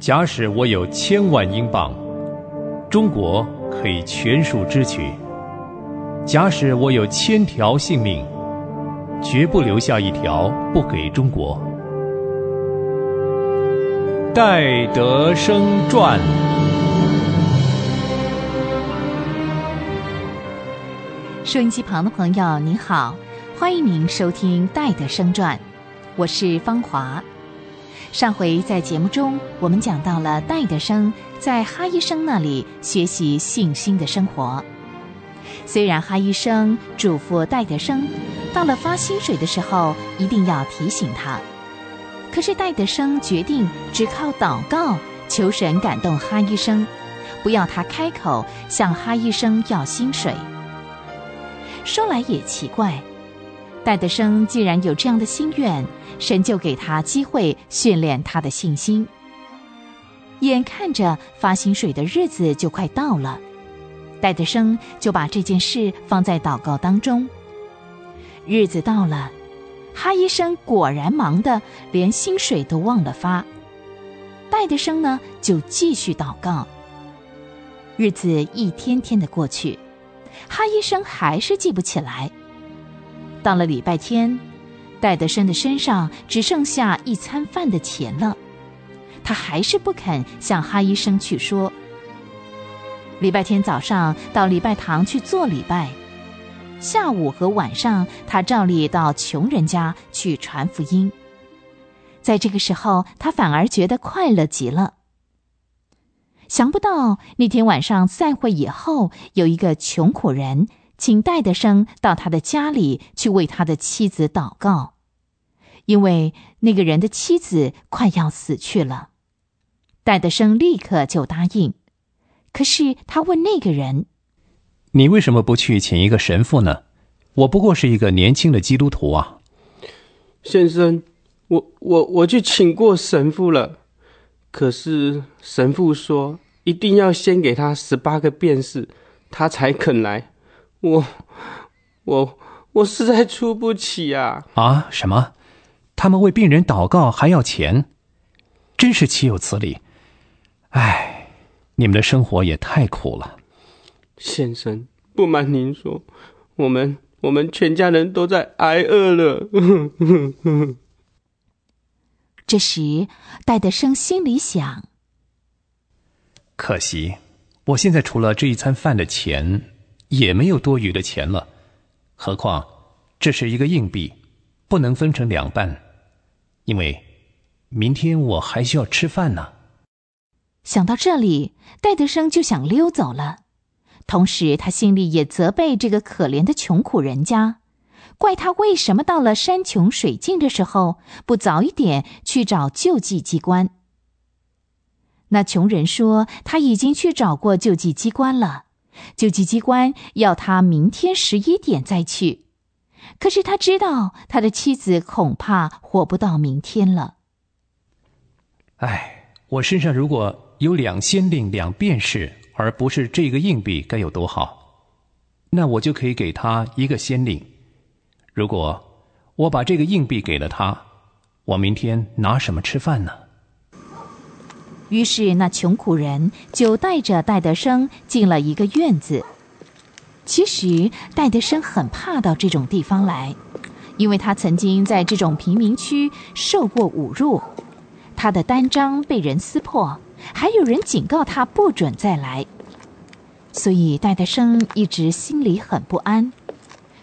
假使我有千万英镑，中国可以全数支取；假使我有千条性命，绝不留下一条不给中国。戴德生传。收音机旁的朋友，您好，欢迎您收听《戴德生传》，我是芳华。上回在节目中，我们讲到了戴德生在哈医生那里学习信心的生活。虽然哈医生嘱咐戴德生，到了发薪水的时候一定要提醒他，可是戴德生决定只靠祷告求神感动哈医生，不要他开口向哈医生要薪水。说来也奇怪，戴德生既然有这样的心愿。神就给他机会训练他的信心。眼看着发薪水的日子就快到了，戴德生就把这件事放在祷告当中。日子到了，哈医生果然忙得连薪水都忘了发。戴德生呢，就继续祷告。日子一天天的过去，哈医生还是记不起来。到了礼拜天。戴德生的身上只剩下一餐饭的钱了，他还是不肯向哈医生去说。礼拜天早上到礼拜堂去做礼拜，下午和晚上他照例到穷人家去传福音。在这个时候，他反而觉得快乐极了。想不到那天晚上散会以后，有一个穷苦人。请戴德生到他的家里去为他的妻子祷告，因为那个人的妻子快要死去了。戴德生立刻就答应。可是他问那个人：“你为什么不去请一个神父呢？我不过是一个年轻的基督徒啊。”先生，我我我去请过神父了，可是神父说一定要先给他十八个便士，他才肯来。我，我，我实在出不起啊！啊，什么？他们为病人祷告还要钱，真是岂有此理！唉，你们的生活也太苦了。先生，不瞒您说，我们我们全家人都在挨饿了。这时，戴德生心里想：可惜，我现在除了这一餐饭的钱。也没有多余的钱了，何况这是一个硬币，不能分成两半，因为明天我还需要吃饭呢。想到这里，戴德生就想溜走了，同时他心里也责备这个可怜的穷苦人家，怪他为什么到了山穷水尽的时候不早一点去找救济机关。那穷人说他已经去找过救济机关了。救济机关要他明天十一点再去，可是他知道他的妻子恐怕活不到明天了。唉，我身上如果有两先令两便士，而不是这个硬币，该有多好！那我就可以给他一个先令。如果我把这个硬币给了他，我明天拿什么吃饭呢？于是，那穷苦人就带着戴德生进了一个院子。其实，戴德生很怕到这种地方来，因为他曾经在这种贫民区受过侮辱，他的单张被人撕破，还有人警告他不准再来。所以，戴德生一直心里很不安。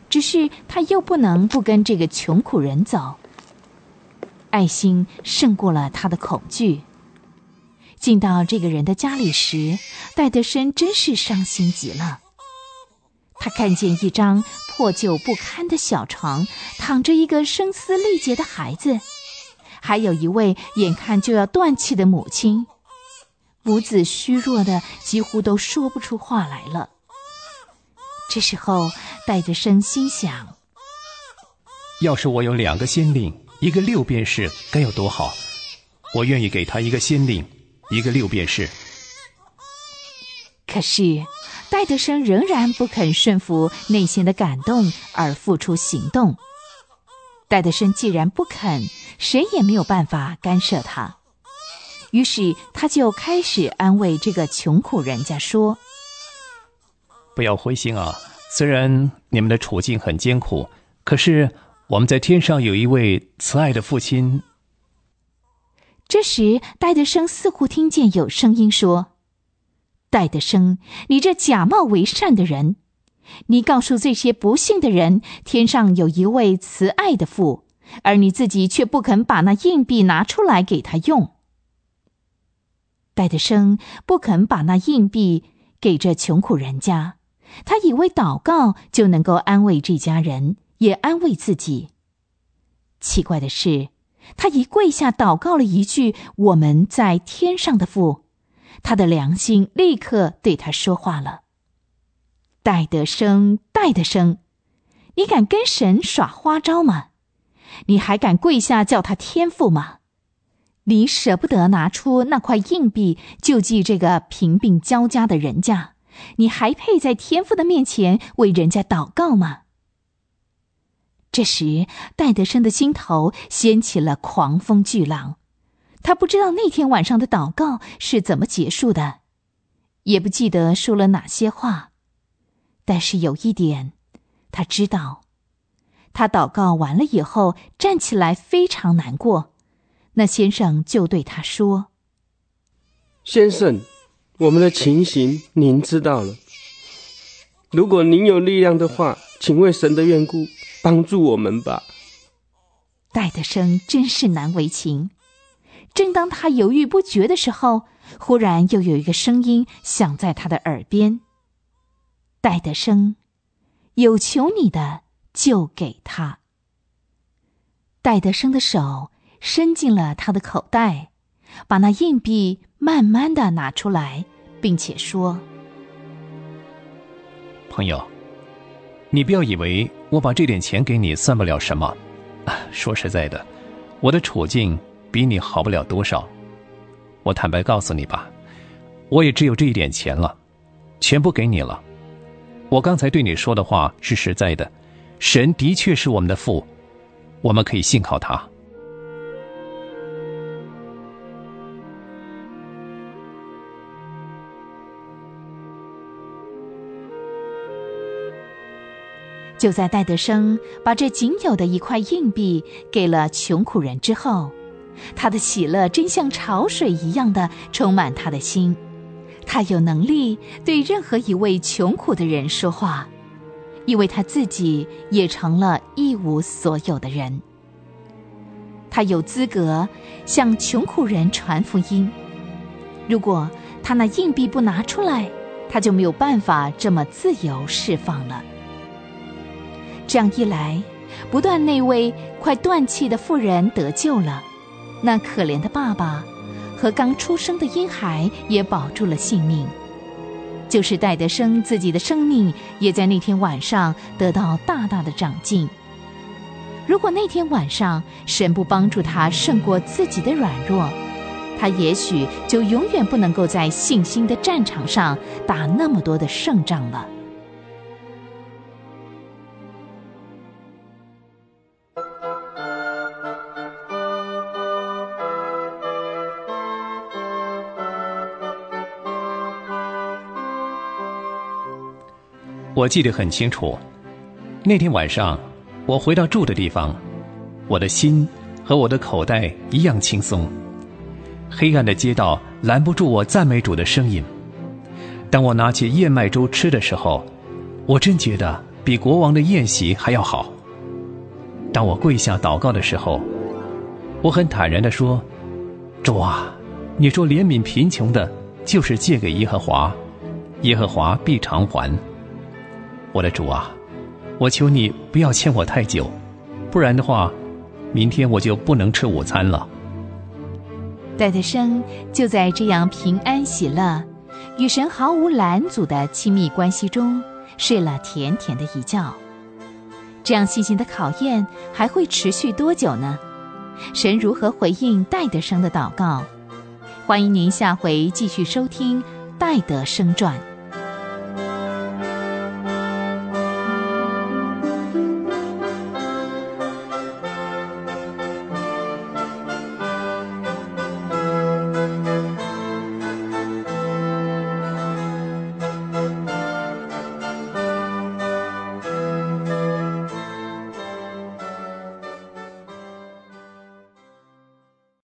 只是他又不能不跟这个穷苦人走，爱心胜过了他的恐惧。进到这个人的家里时，戴德生真是伤心极了。他看见一张破旧不堪的小床，躺着一个声嘶力竭的孩子，还有一位眼看就要断气的母亲，母子虚弱的几乎都说不出话来了。这时候，戴德生心想：要是我有两个先令，一个六便士，该有多好！我愿意给他一个先令。一个六便士。可是，戴德生仍然不肯顺服内心的感动而付出行动。戴德生既然不肯，谁也没有办法干涉他。于是他就开始安慰这个穷苦人家说：“不要灰心啊，虽然你们的处境很艰苦，可是我们在天上有一位慈爱的父亲。”这时，戴德生似乎听见有声音说：“戴德生，你这假冒为善的人，你告诉这些不幸的人，天上有一位慈爱的父，而你自己却不肯把那硬币拿出来给他用。”戴德生不肯把那硬币给这穷苦人家，他以为祷告就能够安慰这家人，也安慰自己。奇怪的是。他一跪下祷告了一句：“我们在天上的父。”他的良心立刻对他说话了：“戴德生，戴德生，你敢跟神耍花招吗？你还敢跪下叫他天父吗？你舍不得拿出那块硬币救济这个贫病交加的人家？你还配在天父的面前为人家祷告吗？”这时，戴德生的心头掀起了狂风巨浪。他不知道那天晚上的祷告是怎么结束的，也不记得说了哪些话。但是有一点，他知道：他祷告完了以后站起来非常难过。那先生就对他说：“先生，我们的情形您知道了。如果您有力量的话，请为神的缘故。”帮助我们吧，戴德生真是难为情。正当他犹豫不决的时候，忽然又有一个声音响在他的耳边：“戴德生，有求你的就给他。”戴德生的手伸进了他的口袋，把那硬币慢慢的拿出来，并且说：“朋友。”你不要以为我把这点钱给你算不了什么，说实在的，我的处境比你好不了多少。我坦白告诉你吧，我也只有这一点钱了，全部给你了。我刚才对你说的话是实在的，神的确是我们的父，我们可以信靠他。就在戴德生把这仅有的一块硬币给了穷苦人之后，他的喜乐真像潮水一样的充满他的心。他有能力对任何一位穷苦的人说话，因为他自己也成了一无所有的人。他有资格向穷苦人传福音。如果他那硬币不拿出来，他就没有办法这么自由释放了。这样一来，不但那位快断气的妇人得救了，那可怜的爸爸和刚出生的婴孩也保住了性命，就是戴德生自己的生命也在那天晚上得到大大的长进。如果那天晚上神不帮助他胜过自己的软弱，他也许就永远不能够在信心的战场上打那么多的胜仗了。我记得很清楚，那天晚上，我回到住的地方，我的心和我的口袋一样轻松。黑暗的街道拦不住我赞美主的声音。当我拿起燕麦粥吃的时候，我真觉得比国王的宴席还要好。当我跪下祷告的时候，我很坦然地说：“主啊，你说怜悯贫穷的，就是借给耶和华，耶和华必偿还。”我的主啊，我求你不要欠我太久，不然的话，明天我就不能吃午餐了。戴德生就在这样平安喜乐、与神毫无拦阻的亲密关系中睡了甜甜的一觉。这样细心的考验还会持续多久呢？神如何回应戴德生的祷告？欢迎您下回继续收听《戴德生传》。